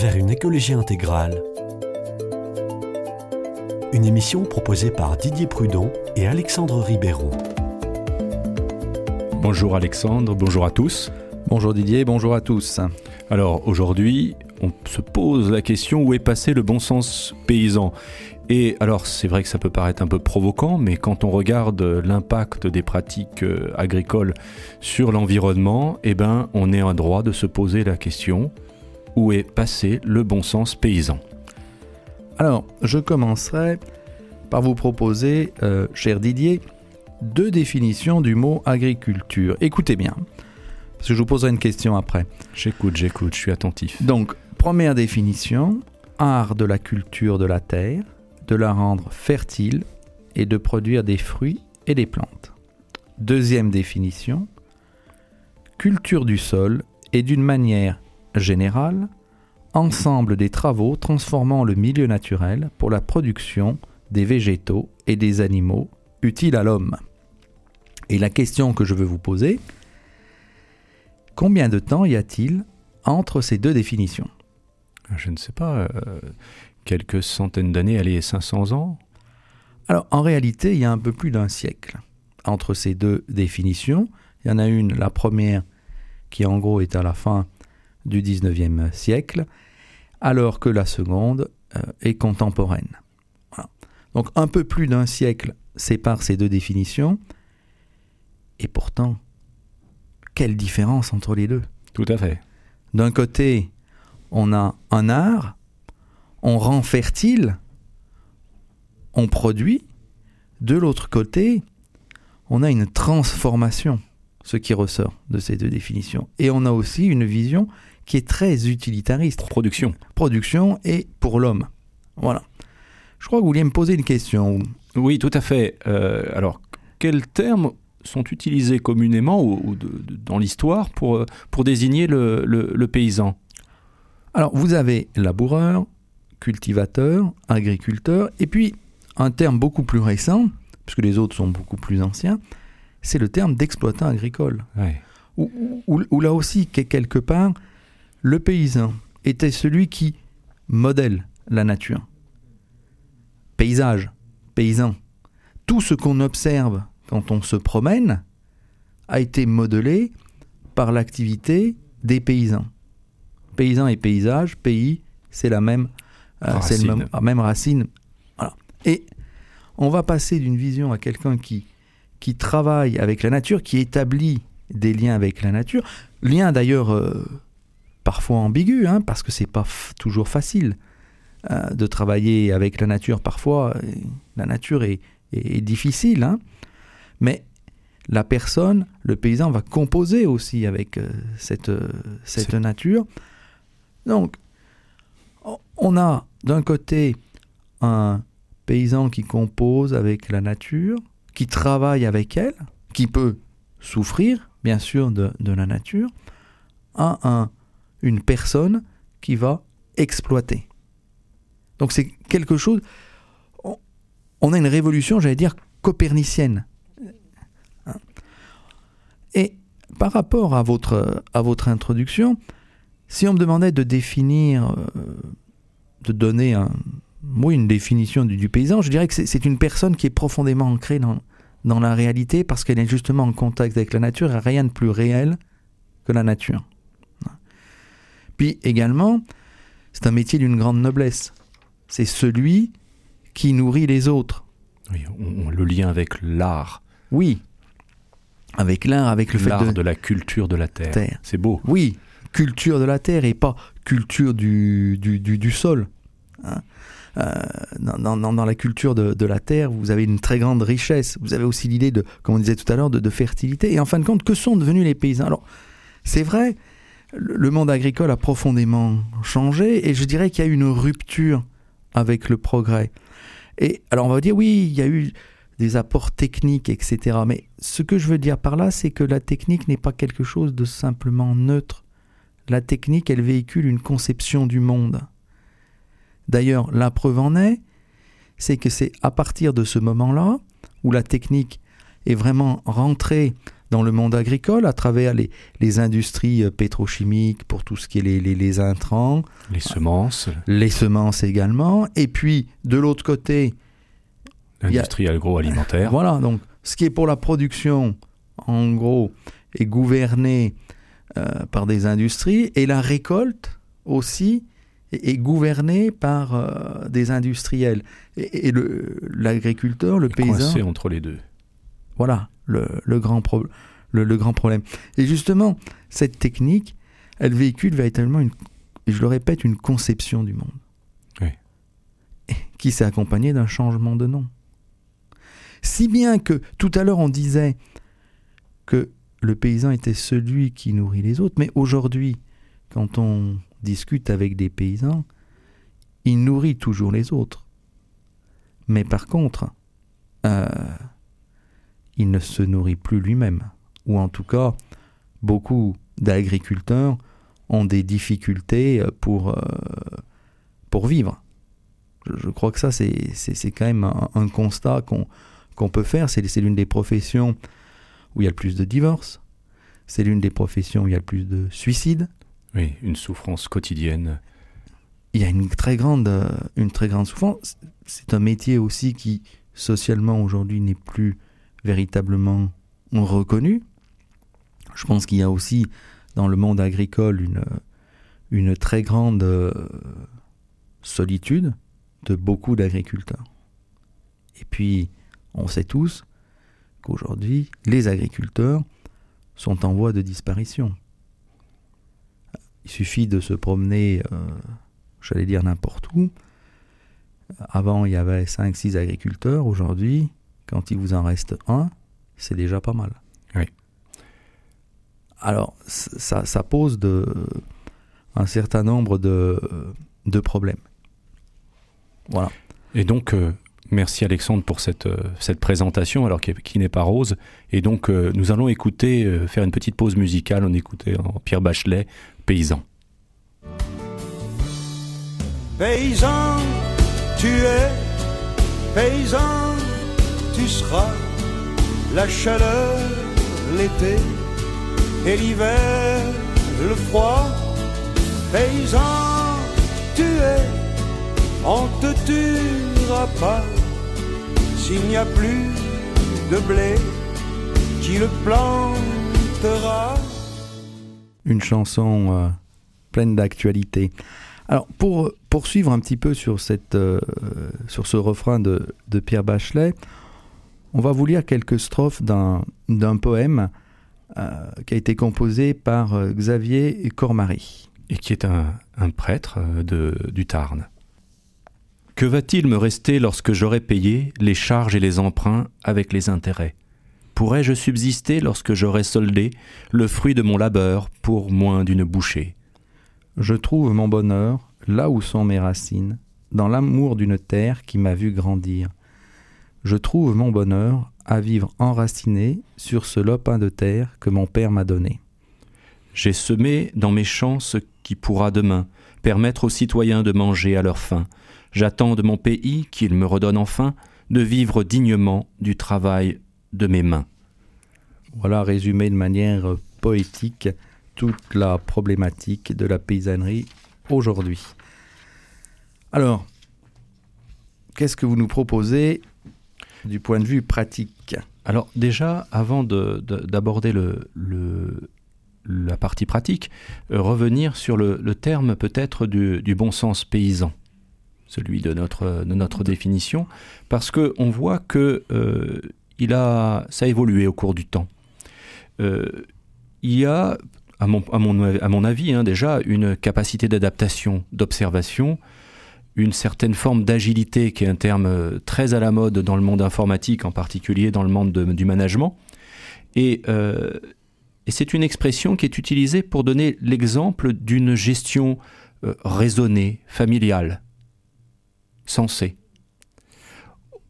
vers une écologie intégrale. Une émission proposée par Didier Prudon et Alexandre Ribéron. Bonjour Alexandre, bonjour à tous. Bonjour Didier, bonjour à tous. Alors aujourd'hui, on se pose la question où est passé le bon sens paysan? Et alors, c'est vrai que ça peut paraître un peu provoquant, mais quand on regarde l'impact des pratiques euh, agricoles sur l'environnement, eh ben, on est en droit de se poser la question où est passé le bon sens paysan Alors, je commencerai par vous proposer, euh, cher Didier, deux définitions du mot agriculture. Écoutez bien, parce que je vous poserai une question après. J'écoute, j'écoute, je suis attentif. Donc, première définition, art de la culture de la terre, de la rendre fertile et de produire des fruits et des plantes. Deuxième définition, culture du sol est d'une manière générale ensemble des travaux transformant le milieu naturel pour la production des végétaux et des animaux utiles à l'homme. Et la question que je veux vous poser, combien de temps y a-t-il entre ces deux définitions? Je ne sais pas. Euh, quelques centaines d'années, allez, 500 ans? Alors en réalité, il y a un peu plus d'un siècle entre ces deux définitions. Il y en a une, la première, qui en gros est à la fin du 19e siècle, alors que la seconde euh, est contemporaine. Donc un peu plus d'un siècle sépare ces deux définitions, et pourtant, quelle différence entre les deux? Tout à fait. D'un côté, on a un art on rend fertile, on produit. De l'autre côté, on a une transformation, ce qui ressort de ces deux définitions. Et on a aussi une vision qui est très utilitariste. Production. Production et pour l'homme. Voilà. Je crois que vous vouliez me poser une question. Oui, tout à fait. Euh, alors, quels termes sont utilisés communément ou, dans l'histoire pour, euh, pour désigner le, le paysan? Alors, vous avez laboureur, cultivateur, agriculteur, et puis un terme beaucoup plus récent, puisque les autres sont beaucoup plus anciens, c'est le terme d'exploitant agricole. Où, là aussi, quelque part, le paysan était celui qui modèle la nature. Paysage, paysan. Tout ce qu'on observe quand on se promène a été modelé par l'activité des paysans. Paysans et paysage, pays, c'est la même euh, c'est la même, racine. Et on va passer d'une vision à quelqu'un qui, qui travaille avec la nature, qui établit des liens avec la nature, liens d'ailleurs euh, parfois ambigus, hein, parce que c'est pas toujours facile euh, de travailler avec la nature. Parfois, la nature est, est, difficile, hein. mais la personne, le paysan, va composer aussi avec cette, cette nature. Donc, on a d'un côté un paysan qui compose avec la nature, qui travaille avec elle, qui peut souffrir, bien sûr, de, la nature, à un, une personne qui va exploiter. Donc c'est quelque chose... On a une révolution, j'allais dire, copernicienne. Et par rapport à votre, à votre introduction, si on me demandait de définir euh, de donner un, une définition du, paysan, je dirais que c'est une personne qui est profondément ancrée dans, dans la réalité parce qu'elle est justement en contact avec la nature et rien de plus réel que la nature. Puis également, c'est un métier d'une grande noblesse. C'est celui qui nourrit les autres. Oui, on, le lien avec l'art. Oui, avec l'art, avec le fait de... de la culture de la terre. terre. C'est beau. Oui, culture de la terre et pas culture du, du, sol. Hein. Euh, dans, dans, la culture de, la terre, vous avez une très grande richesse. Vous avez aussi l'idée de, comme on disait tout à l'heure, de, fertilité. Et en fin de compte, que sont devenus les paysans? Alors, c'est vrai, le monde agricole a profondément changé et je dirais qu'il y a eu une rupture avec le progrès. Et alors, on va dire, oui, il y a eu des apports techniques, etc. Mais ce que je veux dire par là, c'est que la technique n'est pas quelque chose de simplement neutre la technique, elle véhicule une conception du monde. D'ailleurs, la preuve en est, c'est que c'est à partir de ce moment-là, où la technique est vraiment rentrée dans le monde agricole à travers les, les industries euh, pétrochimiques pour tout ce qui est les, les, les intrants, Les semences, les semences également. Et puis, de l'autre côté, l'industrie agroalimentaire. voilà, donc ce qui est pour la production, en gros, est gouverné euh, par des industries et la récolte aussi est, est gouvernée par euh, des industriels. Et, et le- l'agriculteur, le, paysan, Coincé entre les deux. voilà le, le grand pro- le, le grand problème. Et justement, cette technique, elle véhicule véritablement, une, je le répète, une conception du monde. Oui. Qui s'est accompagnée d'un changement de nom. Si bien que tout à l'heure on disait que le paysan était celui qui nourrit les autres, mais aujourd'hui, quand on discute avec des paysans, il nourrit toujours les autres. Mais par contre, euh, il ne se nourrit plus lui-même. Ou en tout cas, beaucoup d'agriculteurs ont des difficultés pour, euh, pour vivre. Je, crois que ça, c'est quand même un, constat qu'on peut faire. C'est c'est l'une des professions où il y a le plus de divorces. C'est l'une des professions où il y a le plus de suicides. Oui, une souffrance quotidienne. Il y a une très grande, euh, une très grande souffrance. C'est un métier aussi qui, socialement, aujourd'hui, n'est plus véritablement reconnu. Je pense qu'il y a aussi dans le monde agricole une, une très grande euh, solitude de beaucoup d'agriculteurs. Et puis, on sait tous qu'aujourd'hui, les agriculteurs sont en voie de disparition. Il suffit de se promener, euh, j'allais dire n'importe où. Avant, il y avait 5-6 agriculteurs. Aujourd'hui, quand il vous en reste un, c'est déjà pas mal. Oui. Alors, ça, ça pose de, un certain nombre de, de problèmes. Voilà. Et donc, euh, merci Alexandre pour cette, euh, cette présentation, alors qui, qui n'est pas rose. Et donc, euh, nous allons écouter, faire une petite pause musicale. On écoutait en Pierre Bachelet, Paysan. Tu es, paysan, tu seras la chaleur, l'été et l'hiver, le froid. Paysan, tu es, on te tuera pas s'il n'y a plus de blé qui le plantera. Une chanson euh, pleine d'actualité. Alors, pour poursuivre un petit peu sur, cette, euh, sur ce refrain de, de Pierre Bachelet, on va vous lire quelques strophes d'un poème euh, qui a été composé par euh, Xavier Cormary. et qui est un, un prêtre euh, de, du Tarn. Que va-t-il me rester lorsque j'aurai payé les charges et les emprunts avec les intérêts? Pourrais-je subsister lorsque j'aurai soldé le fruit de mon labeur pour moins d'une bouchée? Je trouve mon bonheur là où sont mes racines, dans l'amour d'une terre qui m'a vu grandir. Je trouve mon bonheur à vivre enraciné sur ce lopin de terre que mon père m'a donné. J'ai semé dans mes champs ce qui pourra demain permettre aux citoyens de manger à leur faim. J'attends de mon pays qu'il me redonne enfin de vivre dignement du travail de mes mains. Voilà résumé de manière poétique toute la problématique de la paysannerie aujourd'hui. Alors, qu'est-ce que vous nous proposez du point de vue pratique? Alors déjà, avant de- de- d'aborder le, le- la partie pratique, euh, revenir sur le, le terme peut-être du, du bon sens paysan, celui de notre, de notre définition, parce qu'on voit que euh, il a, ça a évolué au cours du temps. Euh, il y a, à mon, avis, hein, déjà, une capacité d'adaptation, d'observation, une certaine forme d'agilité qui est un terme euh, très à la mode dans le monde informatique, en particulier dans le monde de- du management. Et, euh, et c'est une expression qui est utilisée pour donner l'exemple d'une gestion raisonnée, familiale, sensée.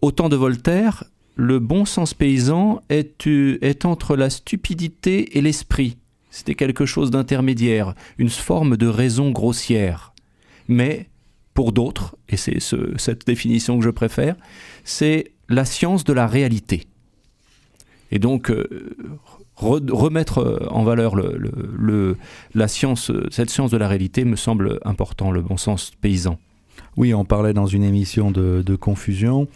Au temps de Voltaire, le bon sens paysan est, euh, est entre la stupidité et l'esprit. C'était quelque chose d'intermédiaire, une forme de raison grossière. Mais pour d'autres, et c'est ce- cette définition que je préfère, c'est la science de la réalité. Et donc, euh, remettre en valeur le, la science, cette science de la réalité me semble important, le bon sens paysan. Oui, on parlait dans une émission de, confusion.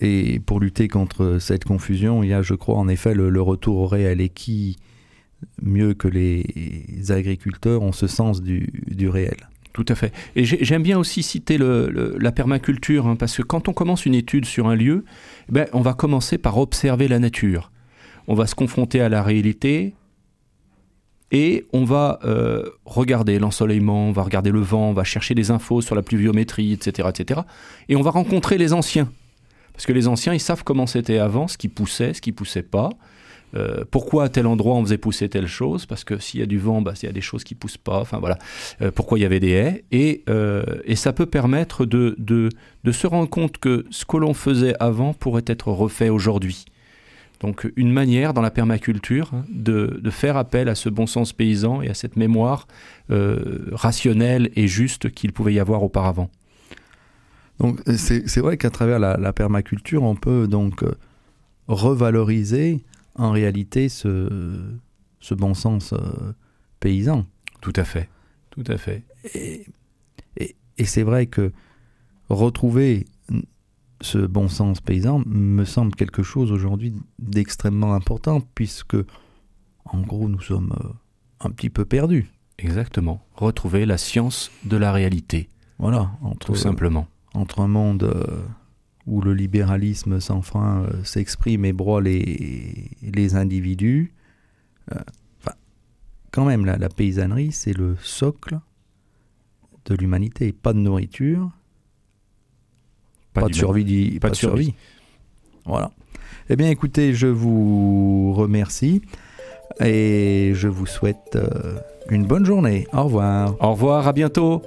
Et pour lutter contre cette confusion, il y a, je crois, en effet, le, retour au réel. Et qui, mieux que les agriculteurs, ont ce sens du réel? Tout à fait. Et j'aime bien aussi citer la permaculture, hein, parce que quand on commence une étude sur un lieu, eh ben, on va commencer par observer la nature. On va se confronter à la réalité et on va euh, regarder l'ensoleillement, on va regarder le vent, on va chercher des infos sur la pluviométrie, etc., etc. Et on va rencontrer les anciens. Parce que les anciens, ils savent comment c'était avant, ce qui poussait, ce qui poussait pas. Euh, pourquoi à tel endroit on faisait pousser telle chose? Parce que s'il y a du vent, bah, il y a des choses qui poussent pas. Enfin voilà. Euh, pourquoi il y avait des haies? Et, ça peut permettre de, se rendre compte que ce que l'on faisait avant pourrait être refait aujourd'hui. Donc une manière dans la permaculture de, de, faire appel à ce bon sens paysan et à cette mémoire rationnelle et juste qu'il pouvait y avoir auparavant. Donc c'est vrai qu'à travers la, la, permaculture, on peut donc revaloriser en réalité ce, ce bon sens euh, paysan. Tout à fait, tout à fait. Et, et, c'est vrai que retrouver ce bon sens paysan me semble quelque chose aujourd'hui d'extrêmement important puisque en gros nous sommes euh, un petit peu perdus. Exactement. Retrouver la science de la réalité. Voilà, entre, tout simplement. Entre un monde euh, où le libéralisme sans euh, s'exprime et broie les, les individus. Euh, enfin, quand même, la, la paysannerie, c'est le socle de l'humanité. Pas de nourriture, pas, de survie, pas, de survie. Voilà. Eh bien, écoutez, je vous remercie et je vous souhaite euh, une bonne journée. Au revoir. Au revoir, à bientôt.